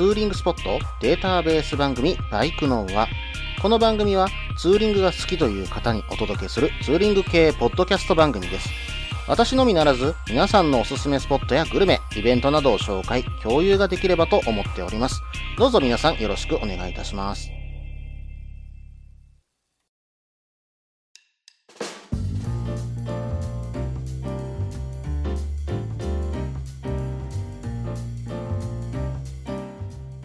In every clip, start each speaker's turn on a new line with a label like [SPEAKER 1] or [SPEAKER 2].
[SPEAKER 1] ツーリングスポットデータベース番組バイクノンは、この番組はツーリングが好きという方にお届けするツーリング系ポッドキャスト番組です。私のみならず、皆さんのおすすめスポットやグルメ、イベントなどを紹介、共有ができればと思っております。どうぞ皆さんよろしくお願いいたします。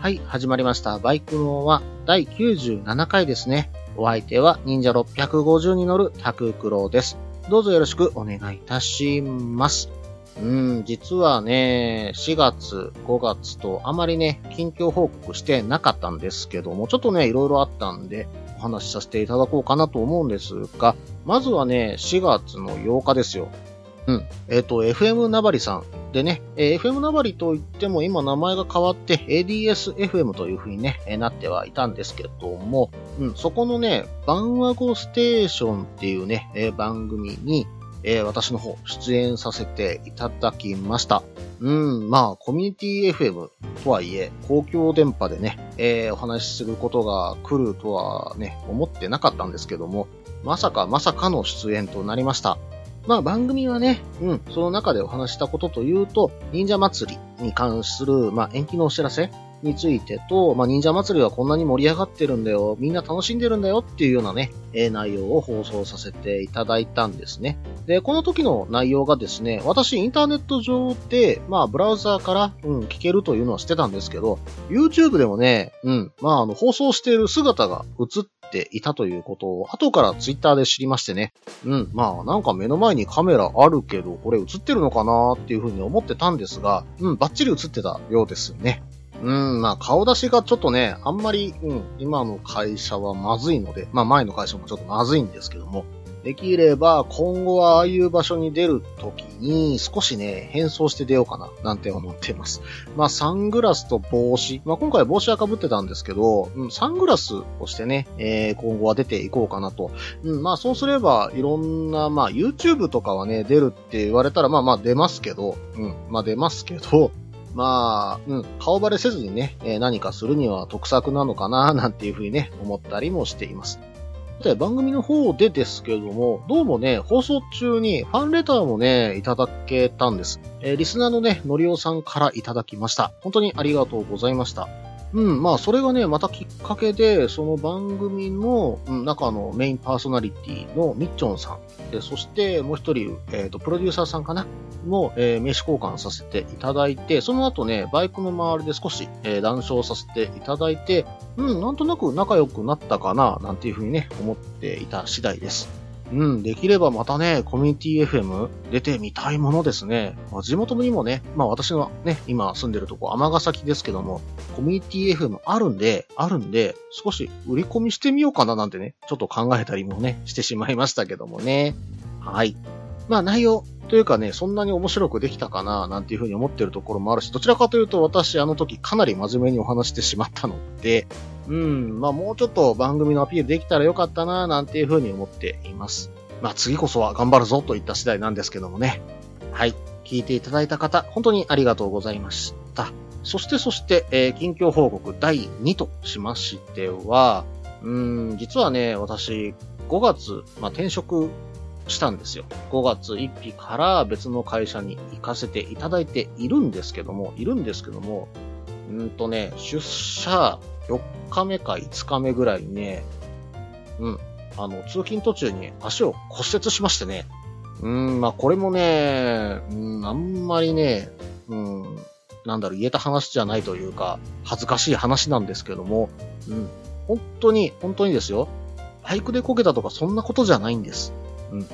[SPEAKER 1] はい、始まりました。バイクのは第97回ですね。お相手は忍者650に乗るタククロです。どうぞよろしくお願いいたします。うん、実はね、4月、5月とあまりね、近況報告してなかったんですけども、ちょっとね、いろいろあったんで、お話しさせていただこうかなと思うんですが、まずはね、4月の8日ですよ。うん。えっ、と、FM なばりさんでね、えー FM なばりといっても今名前が変わって ADSFM という風にね、えーなってはいたんですけども、うん、そこのね、番話語ステーションっていうね、えー番組に、えー私の方出演させていただきました。うん、まあ、コミュニティ FM とはいえ、公共電波でね、えーお話しすることが来るとはね、思ってなかったんですけども、まさかまさかの出演となりました。まあ番組はね、うん、その中でお話したことというと、忍者祭りに関する、まあ延期のお知らせについてと、まあ忍者祭りはこんなに盛り上がってるんだよ、みんな楽しんでるんだよっていうようなね、え内容を放送させていただいたんですね。で、この時の内容がですね、私インターネット上で、まあブラウザーから、うん、聞けるというのは知ってたんですけど、YouTube でもね、うん、まああの放送している姿が映っていたということを後から Twitter で知りましてね、うん、まあなんか目の前にカメラあるけど、これ映ってるのかなっていうふうに思ってたんですが、うん、バッチリ映ってたようですね。うん、まあ顔出しがちょっとね、あんまり、うん、今の会社はまずいので、まあ前の会社もちょっとまずいんですけども、できれば今後はああいう場所に出るときに少しね、変装して出ようかな、なんて思っています。まあサングラスと帽子、まあ今回帽子は被ってたんですけど、うん、サングラスをしてね、えー今後は出ていこうかなとうん、まあそうすれば、いろんな、まあ YouTube とかはね、出るって言われたら、まあまあ出ますけど、うん、まあ出ますけど、まあ、うん、顔バレせずにね、えー何かするには得策なのかな、なんていうふうにね、思ったりもしています。で、番組の方でですけれども、どうもね、放送中にファンレターもね、いただけたんです。えーリスナーのね、のりおさんからいただきました。本当にありがとうございました。うん、まあ、それがね、またきっかけで、その番組の、中のメインパーソナリティのみっちょんさん、でそしてもう一人、えっ、と、プロデューサーさんかな？も、えー名刺交換させていただいて、その後ね、バイクの周りで少し、えー談笑させていただいて、うん、なんとなく仲良くなったかな、なんていうふうにね、思っていた次第です。うん、できればまたね、コミュニティ FM 出てみたいものですね。まあ、地元にもね、まあ私のね、今住んでるとこ、尼崎ですけども、コミュニティ FM あるんで、あるんで、少し売り込みしてみようかななんてね、ちょっと考えたりもね、してしまいましたけどもね。はい。まあ内容というかね、そんなに面白くできたかななんていうふうに思ってるところもあるし、どちらかというと私あの時かなり真面目にお話してしまったので、うん、まあもうちょっと番組のアピールできたらよかったななんていうふうに思っています。まあ次こそは頑張るぞといった次第なんですけどもね。はい。聞いていただいた方、本当にありがとうございました。そしてそして、えー近況報告第2としましては、うーん、実はね、私、5月、まあ、転職したんですよ。5月1日から別の会社に行かせていただいているんですけども、いるんですけども、うんとね、出社4日目か5日目ぐらいにね、うん、あの、通勤途中に足を骨折しましてね、うん、まあ、これもね、うん、あんまりね、うん、なんだろう、言えた話じゃないというか、恥ずかしい話なんですけども、うん、本当に、本当にですよ、バイクでこけたとかそんなことじゃないんです。うん。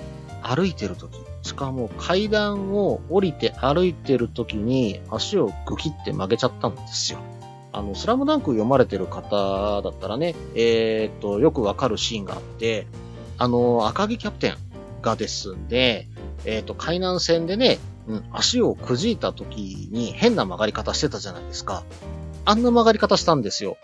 [SPEAKER 1] 歩いてるとき、しかも階段を降りて歩いてるときに足をグキって曲げちゃったんですよ。あの、スラムダンク読まれてる方だったらね、えーっと、よくわかるシーンがあって、あの、赤木キャプテンがですね、えーっと、海南線でね、うん、足をくじいた時に変な曲がり方してたじゃないですか。あんな曲がり方したんですよ。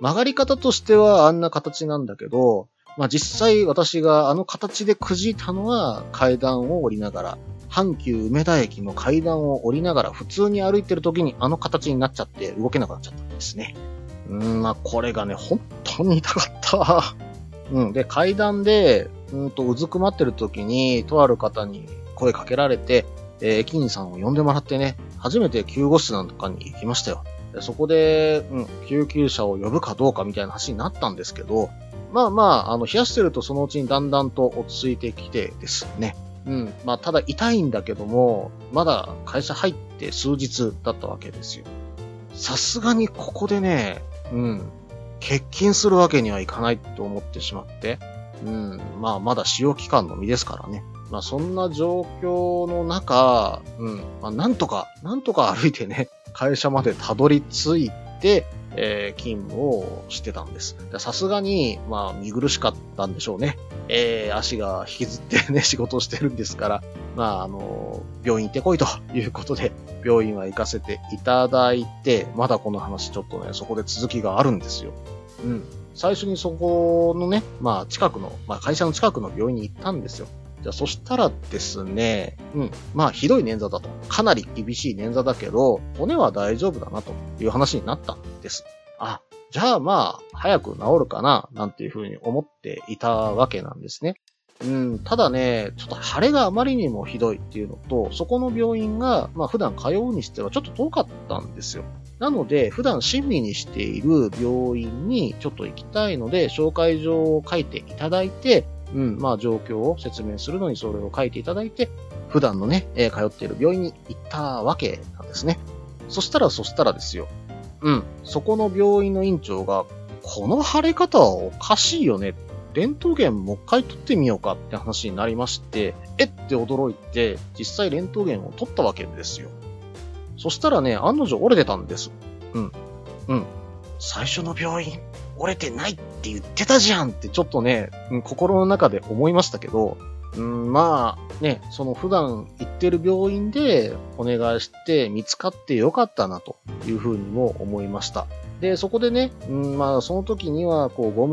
[SPEAKER 1] 曲がり方としてはあんな形なんだけど、まあ実際私があの形でくじいたのは階段を降りながら阪急梅田駅の階段を降りながら普通に歩いてる時にあの形になっちゃって動けなくなっちゃったんですね。うん、まあこれがね、本当に痛かった。うん、で、階段で、うんと、うずくまってる時に、とある方に声かけられて、えー、駅員さんを呼んでもらってね、初めて救護室なんかに行きましたよ。そこで、うん、救急車を呼ぶかどうかみたいな話になったんですけど、まあまあ、あの、冷やしてるとそのうちにだんだんと落ち着いてきてですね。うん。まあ、ただ痛いんだけども、まだ会社入って数日だったわけですよ。さすがにここでね、うん、欠勤するわけにはいかないと思ってしまって、うん、まあ、まだ使用期間の身ですからね。まあ、そんな状況の中、うん、まあ、なんとか、なんとか歩いてね、会社までたどり着いて、えー、勤務をしてたんです。さすがに、まあ、見苦しかったんでしょうね。えー、足が引きずってね、仕事をしてるんですから、まあ、あの、病院行ってこいということで、病院は行かせていただいて、まだこの話ちょっとね、そこで続きがあるんですよ。うん。最初にそこのね、まあ、近くの、まあ、会社の近くの病院に行ったんですよ。じゃあ、そしたらですね、うん。まあ、ひどい捻挫だと。かなり厳しい捻挫だけど、骨は大丈夫だなという話になったです。あ、じゃあまあ、早く治るかな、なんていうふうに思っていたわけなんですね。うん、ただね、ちょっと腫れがあまりにもひどいっていうのと、そこの病院が、まあ普段通うにしてはちょっと遠かったんですよ。なので、普段親身にしている病院にちょっと行きたいので、紹介状を書いていただいて、うん、まあ状況を説明するのにそれを書いていただいて、普段のね、え、通っている病院に行ったわけなんですね。そしたら、そしたらですよ。うん、そこの病院の院長が、この腫れ方はおかしいよね。レントゲンもう一回取ってみようかって話になりまして、えって驚いて、実際レントゲンを取ったわけですよ。そしたらね、案の定折れてたんです。うん。うん。最初の病院、折れてないって言ってたじゃんってちょっとね、心の中で思いましたけど、うん、まあ、ね、その普段行ってる病院でお願いして見つかってよかったなというふうにも思いました。で、そこでね、うん、まあその時にはこうゴ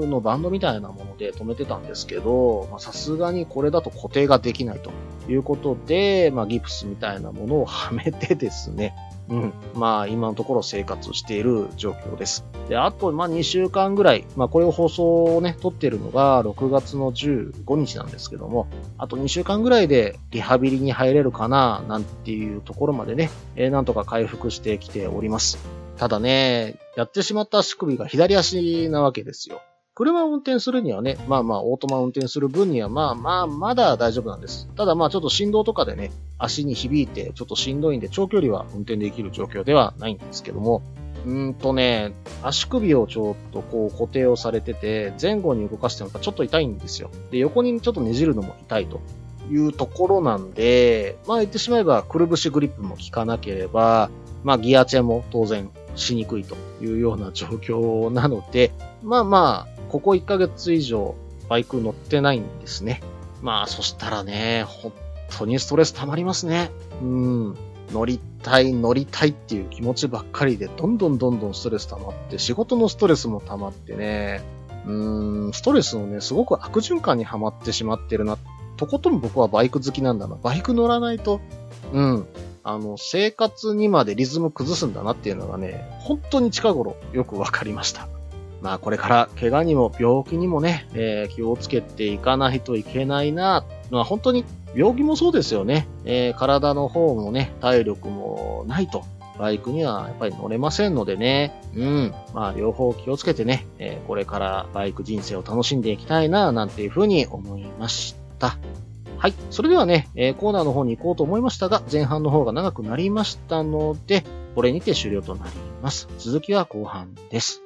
[SPEAKER 1] ムのバンドみたいなもので止めてたんですけど、まあさすがにこれだと固定ができないということで、まあギプスみたいなものをはめてですね、うん。まあ、今のところ生活している状況です。で、あと、まあ、2週間ぐらい、まあ、これを放送をね、撮ってるのが6月の15日なんですけども、あと2週間ぐらいでリハビリに入れるかな、なんていうところまでね、えー、なんとか回復してきております。ただね、やってしまった足首が左足なわけですよ。車を運転するにはね、まあまあ、オートマ運転する分には、まあまあ、まだ大丈夫なんです。ただまあ、ちょっと振動とかでね、足に響いて、ちょっとしんどいんで、長距離は運転できる状況ではないんですけども、うんとね、足首をちょっとこう固定をされてて、前後に動かしてもちょっと痛いんですよ。で、横にちょっとねじるのも痛いというところなんで、まあ言ってしまえば、くるぶしグリップも効かなければ、まあギアチェンも当然しにくいというような状況なので、まあまあ、ここ1ヶ月以上バイク乗ってないんですね。まあそしたらね、本当にストレス溜まりますね。うん。乗りたい、乗りたいっていう気持ちばっかりで、どんどんどんどんストレス溜まって、仕事のストレスも溜まってね、うーん、ストレスのね、すごく悪循環にはまってしまってるな。とことん僕はバイク好きなんだな。バイク乗らないと、うん、あの、生活にまでリズム崩すんだなっていうのがね、本当に近頃よくわかりました。まあこれから怪我にも病気にもね、えー、気をつけていかないといけないな。まあ本当に病気もそうですよね。えー、体の方もね、体力もないと。バイクにはやっぱり乗れませんのでね。うん。まあ両方気をつけてね、えー、これからバイク人生を楽しんでいきたいな、なんていうふうに思いました。はい。それではね、えー、コーナーの方に行こうと思いましたが、前半の方が長くなりましたので、これにて終了となります。続きは後半です。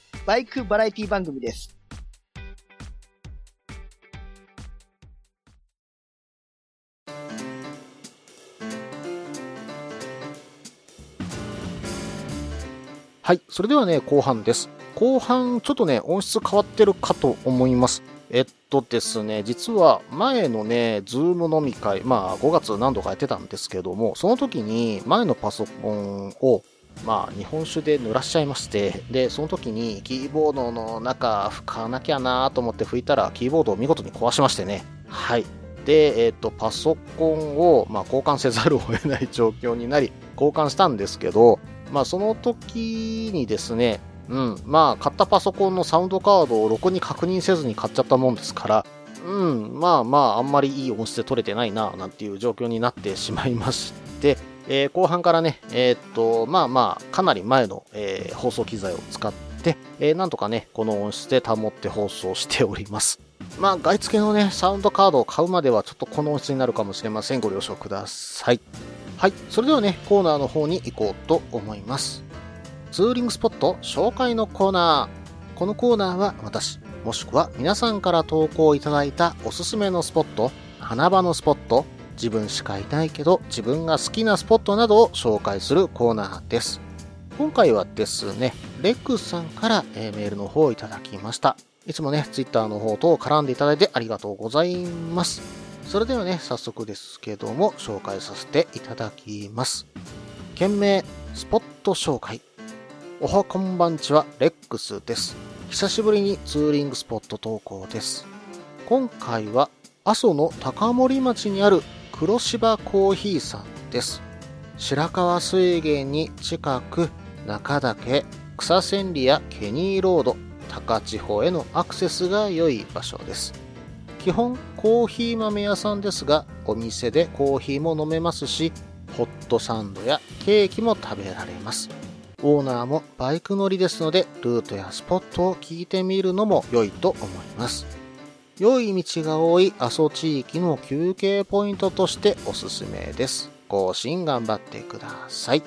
[SPEAKER 2] バイクバラエティ番組です。
[SPEAKER 1] はい、それではね、後半です。後半、ちょっとね、音質変わってるかと思います。えっとですね、実は前のね、ズーム飲み会、まあ5月何度かやってたんですけども、その時に前のパソコンをまあ日本酒で濡らしちゃいまして、で、その時にキーボードの中拭かなきゃなと思って拭いたら、キーボードを見事に壊しましてね。はい。で、えっと、パソコンを、まあ、交換せざるを得ない状況になり、交換したんですけど、まあ、その時にですね、うん、まあ、買ったパソコンのサウンドカードをろくに確認せずに買っちゃったもんですから、うん、まあまあ、あんまりいい音質で撮れてないな、なんていう状況になってしまいまして、えー後半からね、えーっと、まあまあ、かなり前の、えー放送機材を使って、えなんとかね、この音質で保って放送しております。まあ、外付けのね、サウンドカードを買うまではちょっとこの音質になるかもしれません。ご了承ください。はい。それではね、コーナーの方に行こうと思います。ツーリングスポット紹介のコーナー。このコーナーは私、もしくは皆さんから投稿いただいたおすすめのスポット、花場のスポット、自分しかいないけど自分が好きなスポットなどを紹介するコーナーです。今回はですね、レックスさんから、えメールの方をいただきました。いつもね、ツイッターの方と絡んでいただいてありがとうございます。それではね、早速ですけども、紹介させていただきます。件名、スポット紹介。おはこんばんちは、レックスです。久しぶりにツーリングスポット投稿です。今回は、阿蘇の高森町にある黒芝コーヒーさんです。白川水源に近く、中岳、草千里やケニーロード、高千穂へのアクセスが良い場所です。基本コーヒー豆屋さんですが、お店でコーヒーも飲めますし、ホットサンドやケーキも食べられます。オーナーもバイク乗りですので、ルートやスポットを聞いてみるのも良いと思います。良い道が多い阿蘇地域の休憩ポイントとしておすすめです。更新頑張ってください。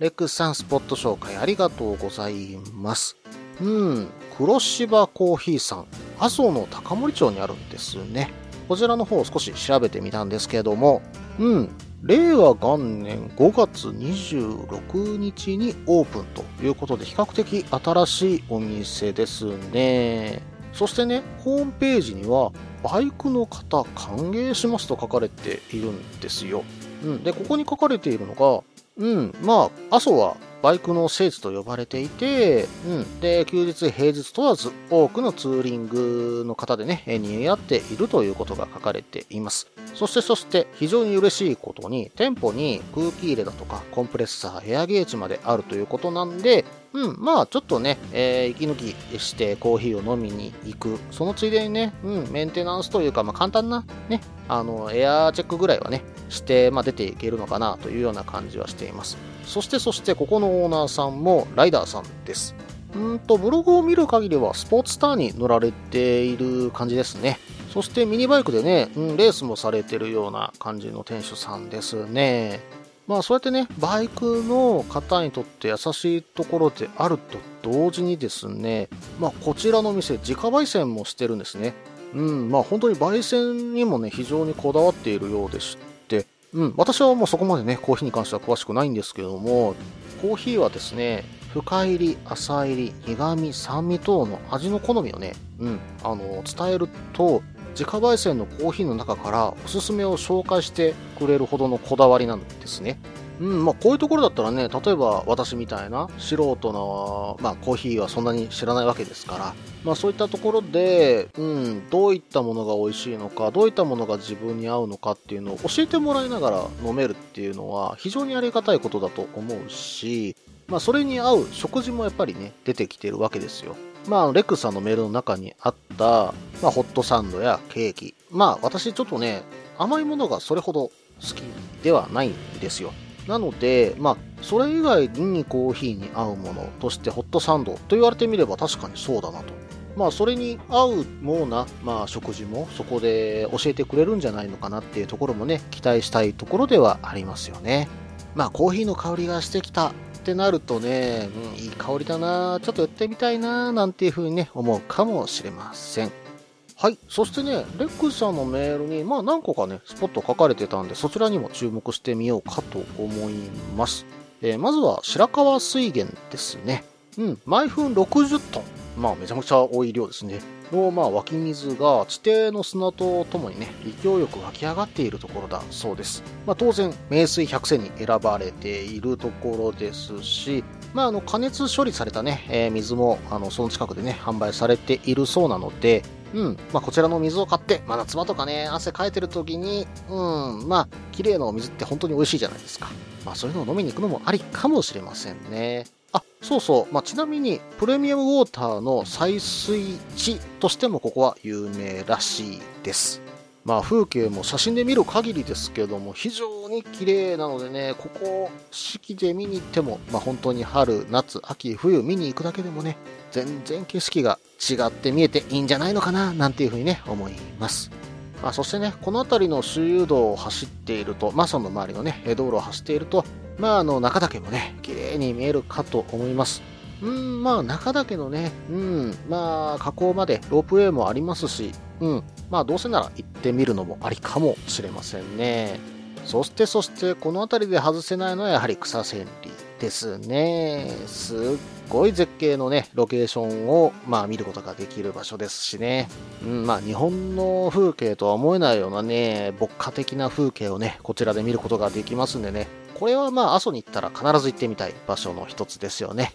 [SPEAKER 1] レックスさんスポット紹介ありがとうございます。うん、黒芝コーヒーさん、阿蘇の高森町にあるんですね。こちらの方を少し調べてみたんですけども、うん、令和元年5月26日にオープンということで比較的新しいお店ですね。そしてね、ホームページには、バイクの方歓迎しますと書かれているんですよ。うん。で、ここに書かれているのが、うん、まあ、阿蘇はバイクの聖地と呼ばれていて、うん。で、休日、平日問わず、多くのツーリングの方でね、え賑わっているということが書かれています。そして、そして、非常に嬉しいことに、店舗に空気入れだとか、コンプレッサー、エアゲージまであるということなんで、うん、まあちょっとね、えー息抜きしてコーヒーを飲みに行く。そのついでにね、うん、メンテナンスというか、まあ簡単なね、あの、エアチェックぐらいはね、して、まあ出ていけるのかなというような感じはしています。そしてそして、ここのオーナーさんもライダーさんです。うんと、ブログを見る限りはスポーツターに乗られている感じですね。そしてミニバイクでね、うん、レースもされてるような感じの店主さんですね。まあそうやってね、バイクの方にとって優しいところであると同時にですね、まあこちらの店、自家焙煎もしてるんですね。うん、まあ本当に焙煎にもね、非常にこだわっているようでして、うん、私はもうそこまでね、コーヒーに関しては詳しくないんですけども、コーヒーはですね、深入り、浅入り、苦味、酸味等の味の好みをね、うん、あの、伝えると、自家焙煎のコーヒーの中からおすすめを紹介してくれるほどのこだわりなんですね。うん、まあこういうところだったらね、例えば私みたいな素人の、まあコーヒーはそんなに知らないわけですから、まあそういったところで、うん、どういったものが美味しいのか、どういったものが自分に合うのかっていうのを教えてもらいながら飲めるっていうのは非常にありがたいことだと思うし、まあそれに合う食事もやっぱりね、出てきてるわけですよ。まあ、レックさんのメールの中にあった、まあ、ホットサンドやケーキ。まあ、私ちょっとね、甘いものがそれほど好きではないんですよ。なので、まあ、それ以外にコーヒーに合うものとしてホットサンドと言われてみれば確かにそうだなと。まあ、それに合うような、まあ、食事もそこで教えてくれるんじゃないのかなっていうところもね、期待したいところではありますよね。まあ、コーヒーの香りがしてきたってなるとね、うん、いい香りだなちょっとやってみたいななんていう風にね、思うかもしれません。はい。そしてね、レックスさんのメールに、まあ何個かね、スポット書かれてたんで、そちらにも注目してみようかと思います。えーまずは白川水源ですね。うん、毎分60トン。まあ、めちゃくちゃ多い量ですね。の、まあ、湧き水が地底の砂とともにね、勢いよく湧き上がっているところだそうです。まあ、当然、名水百選に選ばれているところですし、まあ、あの、加熱処理されたね、えー水も、あの、その近くでね、販売されているそうなので、うん。まあ、こちらの水を買って、まあ、夏場とかね、汗かいてる時に、うん、まあ、綺麗なお水って本当に美味しいじゃないですか。まあ、そういうのを飲みに行くのもありかもしれませんね。あ、そうそう。まあ、ちなみに、プレミアムウォーターの採水地としてもここは有名らしいです。まあ、風景も写真で見る限りですけども、非常に綺麗なのでね、ここ、四季で見に行っても、まあ、本当に春、夏、秋、冬見に行くだけでもね、全然景色が違って見えていいんじゃないのかな、なんていうふうにね、思います。まあ、そしてね、この辺りの周遊道を走っていると、まあ、その周りのね、道路を走っていると、まあ、あの、中岳もね、綺麗に見えるかと思います。うん、まあ、中岳のね、うん、まあ、河口までロープウェイもありますし、うん、まあ、どうせなら行ってみるのもありかもしれませんね。そして、そして、この辺りで外せないのはやはり草千里ですね。すっごい絶景のね、ロケーションを、まあ、見ることができる場所ですしね。うん、まあ、日本の風景とは思えないようなね、牧歌的な風景をね、こちらで見ることができますんでね。これはまあ、阿蘇に行ったら必ず行ってみたい場所の一つですよね。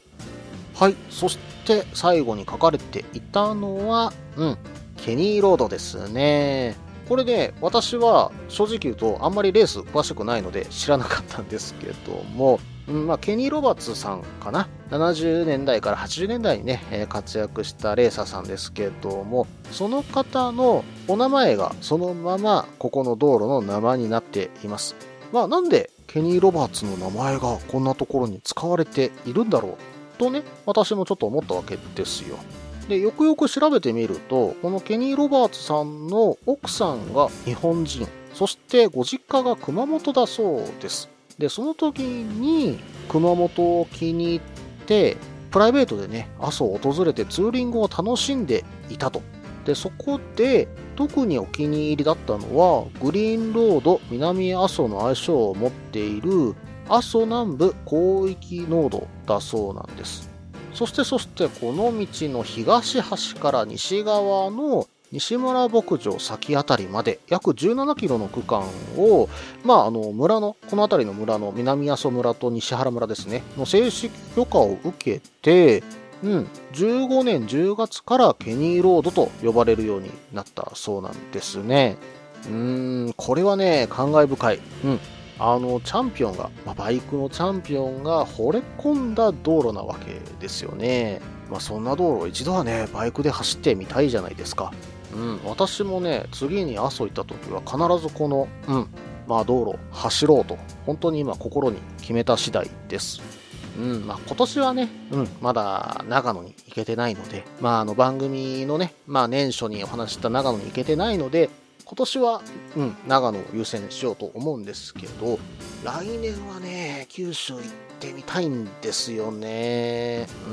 [SPEAKER 1] はい。そして、最後に書かれていたのは、うん、ケニーロードですね。これで、私は正直言うと、あんまりレース詳しくないので知らなかったんですけども、うんまあ、ケニー・ロバーツさんかな。70年代から80年代にね、え活躍したレーサーさんですけども、その方のお名前がそのままここの道路の名前になっています。まあ、なんでケニー・ロバーツの名前がこんなところに使われているんだろうとね、私もちょっと思ったわけですよ。で、よくよく調べてみると、このケニー・ロバーツさんの奥さんが日本人、そしてご実家が熊本だそうです。で、その時に熊本を気に入って、プライベートでね、阿蘇を訪れてツーリングを楽しんでいたと。で、そこで特にお気に入りだったのは、グリーンロード南阿蘇の愛称を持っている阿蘇南部広域濃度だそうなんです。そしてそしてこの道の東端から西側の西村牧場先あたりまで約17キロの区間を、まあ、あの村の、この辺りの村の南阿蘇村と西原村ですね、の正式許可を受けて、うん、15年10月からケニーロードと呼ばれるようになったそうなんですね。うーん、これはね、感慨深い。うん。あの、チャンピオンが、まあ、バイクのチャンピオンが惚れ込んだ道路なわけですよね。まあ、そんな道路一度はね、バイクで走ってみたいじゃないですか。うん、私もね、次に阿蘇行った時は必ずこの、うん、まあ道路走ろうと、本当に今心に決めた次第です。うん、まあ今年はね、うん、まだ長野に行けてないので、まああの番組のね、まあ年初にお話しした長野に行けてないので、今年は、うん、長野を優先しようと思うんですけど、来年はね、九州行ってみたいんですよね。う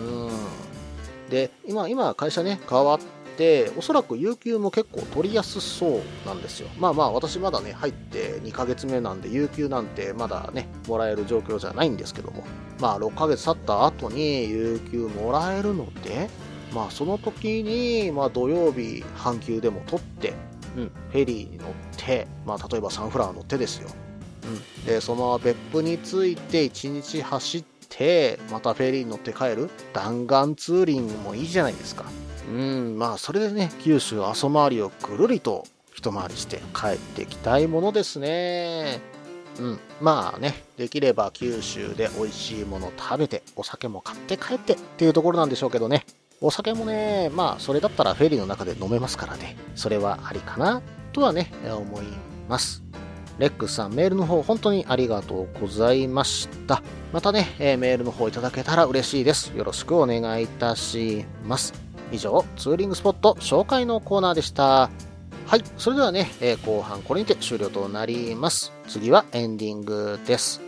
[SPEAKER 1] ん。で、今、今会社ね、変わって、おそらく有給も結構取りやすそうなんですよ。まあまあ、私まだね、入って2ヶ月目なんで、有給なんてまだね、もらえる状況じゃないんですけども、まあ6ヶ月経った後に有給もらえるので、まあその時に、まあ土曜日半休でも取って、うん、フェリーに乗って、まあ例えばサンフラワー乗ってですよ。うん。で、そのまま別府に着いて1日走って、またフェリーに乗って帰る弾丸ツーリングもいいじゃないですか。うん、まあそれでね、九州阿蘇回りをぐるりと一回りして帰ってきたいものですね。うん、まあね、できれば九州で美味しいもの食べて、お酒も買って帰ってっていうところなんでしょうけどね。お酒もね、まあそれだったらフェリーの中で飲めますからね。それはありかなとはね、思います。レックスさん、メールの方本当にありがとうございました。またね、えメールの方いただけたら嬉しいです。よろしくお願いいたします。以上、ツーリングスポット紹介のコーナーでした。はい、それではね、え後半これにて終了となります。次はエンディングです。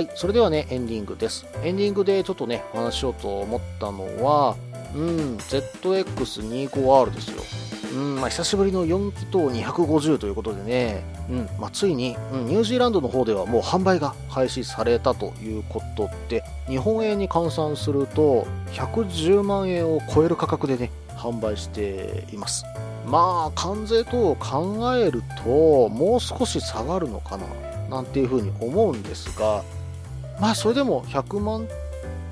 [SPEAKER 1] はい、それではね、エンディングです。エンディングでちょっとね、お話ししようと思ったのは、うん、ZX25R ですよ。うん、まあ、久しぶりの4気筒250ということでね、うん、まあ、ついに、うん、ニュージーランドの方ではもう販売が開始されたということで、日本円に換算すると、110万円を超える価格でね、販売しています。まあ、関税等を考えると、もう少し下がるのかな、なんていうふうに思うんですが、まあそれでも100万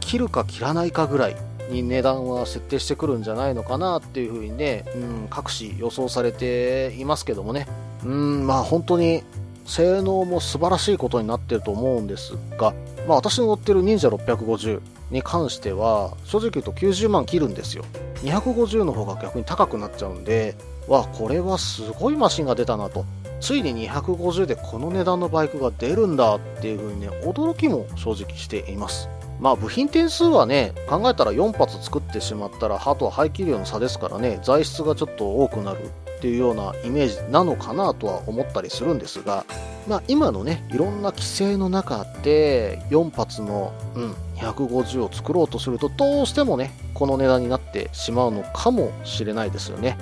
[SPEAKER 1] 切るか切らないかぐらいに値段は設定してくるんじゃないのかなっていうふうにね、うん、各紙予想されていますけどもね、うん、まあ本当に性能も素晴らしいことになってると思うんですが、まあ私の乗ってる忍者650に関しては、正直言うと90万切るんですよ。250の方が逆に高くなっちゃうんで、わ、これはすごいマシンが出たなと。ついに250でこの値段のバイクが出るんだっていう風にね、驚きも正直しています。まあ部品点数はね、考えたら4発作ってしまったら、あとは排気量の差ですからね、材質がちょっと多くなるっていうようなイメージなのかなとは思ったりするんですが、まあ今のね、いろんな規制の中で、4発の、うん、250を作ろうとすると、どうしてもね、この値段になってしまうのかもしれないですよね。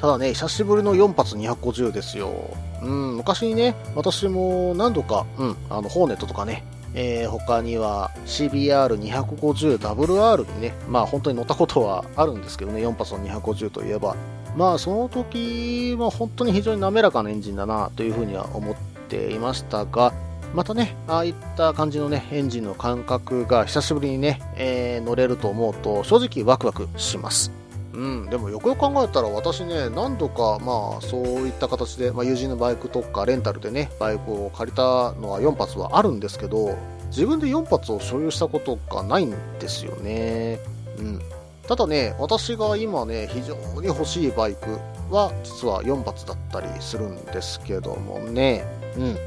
[SPEAKER 1] ただね、久しぶりの4発250ですよ。うん、昔にね、私も何度か、うん、あの、ホーネットとかね、えー、他には CBR250WR にね、まあ本当に乗ったことはあるんですけどね、4発の250といえば、まあその時は本当に非常に滑らかなエンジンだなというふうには思っていましたが、またね、ああいった感じのね、エンジンの感覚が久しぶりにね、えー乗れると思うと正直ワクワクします。うん、でもよくよく考えたら私ね、何度かまあそういった形で、まあ、友人のバイクとかレンタルでね、バイクを借りたのは4発はあるんですけど、自分で4発を所有したことがないんですよね。うん。ただね、私が今ね、非常に欲しいバイクは実は4発だったりするんですけどもね、うん。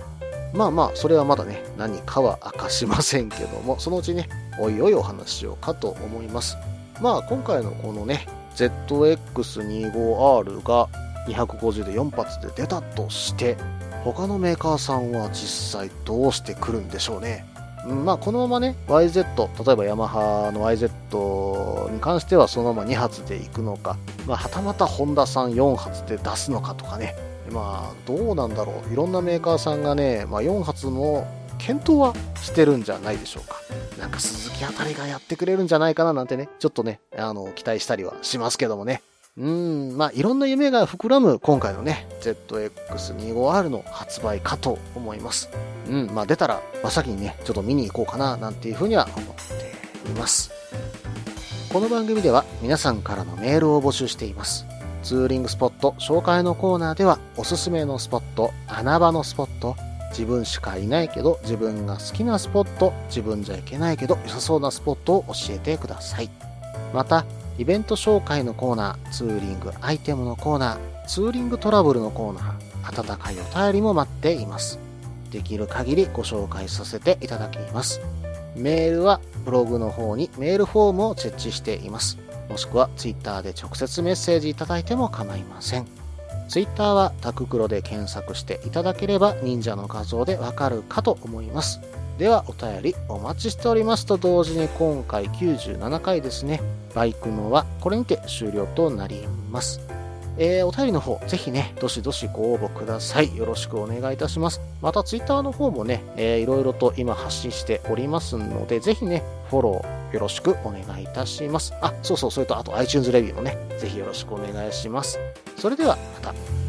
[SPEAKER 1] まあまあ、それはまだね、何かは明かしませんけども、そのうちね、おいおいお話ししようかと思います。まあ、今回のこのね、ZX25R が250で4発で出たとして、他のメーカーさんは実際どうしてくるんでしょうね。まあ、このままね、YZ、例えばヤマハの YZ に関してはそのまま2発でいくのか、まあ、はたまたホンダさん4発で出すのかとかね、まあ、どうなんだろう。いろんなメーカーさんがね、まあ、4発も検討はしてるんじゃないでしょうか。なんか鈴木あたりがやってくれるんじゃないかななんてね、ちょっとね、あの、期待したりはしますけどもね。うん、まあ、いろんな夢が膨らむ今回のね、ZX25R の発売かと思います。うん、まあ、出たら、真っ先にね、ちょっと見に行こうかな、なんていうふうには思っています。この番組では皆さんからのメールを募集しています。ツーリングスポット紹介のコーナーでは、おすすめのスポット、穴場のスポット、自分しかいないけど自分が好きなスポット、自分じゃいけないけど良さそうなスポットを教えてください。また、イベント紹介のコーナー、ツーリングアイテムのコーナー、ツーリングトラブルのコーナー、温かいお便りも待っています。できる限りご紹介させていただきます。メールはブログの方にメールフォームを設置しています。もしくはツイッターで直接メッセージいただいても構いません。ツイッターはタククロで検索していただければ忍者の画像でわかるかと思います。ではお便りお待ちしておりますと同時に今回97回ですね。バイクのはこれにて終了となります。えー、お便りの方、ぜひね、どしどしご応募ください。よろしくお願いいたします。また、ツイッターの方もね、えー、いろいろと今発信しておりますので、ぜひね、フォローよろしくお願いいたします。あ、そうそう、それと、あと iTunes レビューもね、ぜひよろしくお願いします。それでは、また。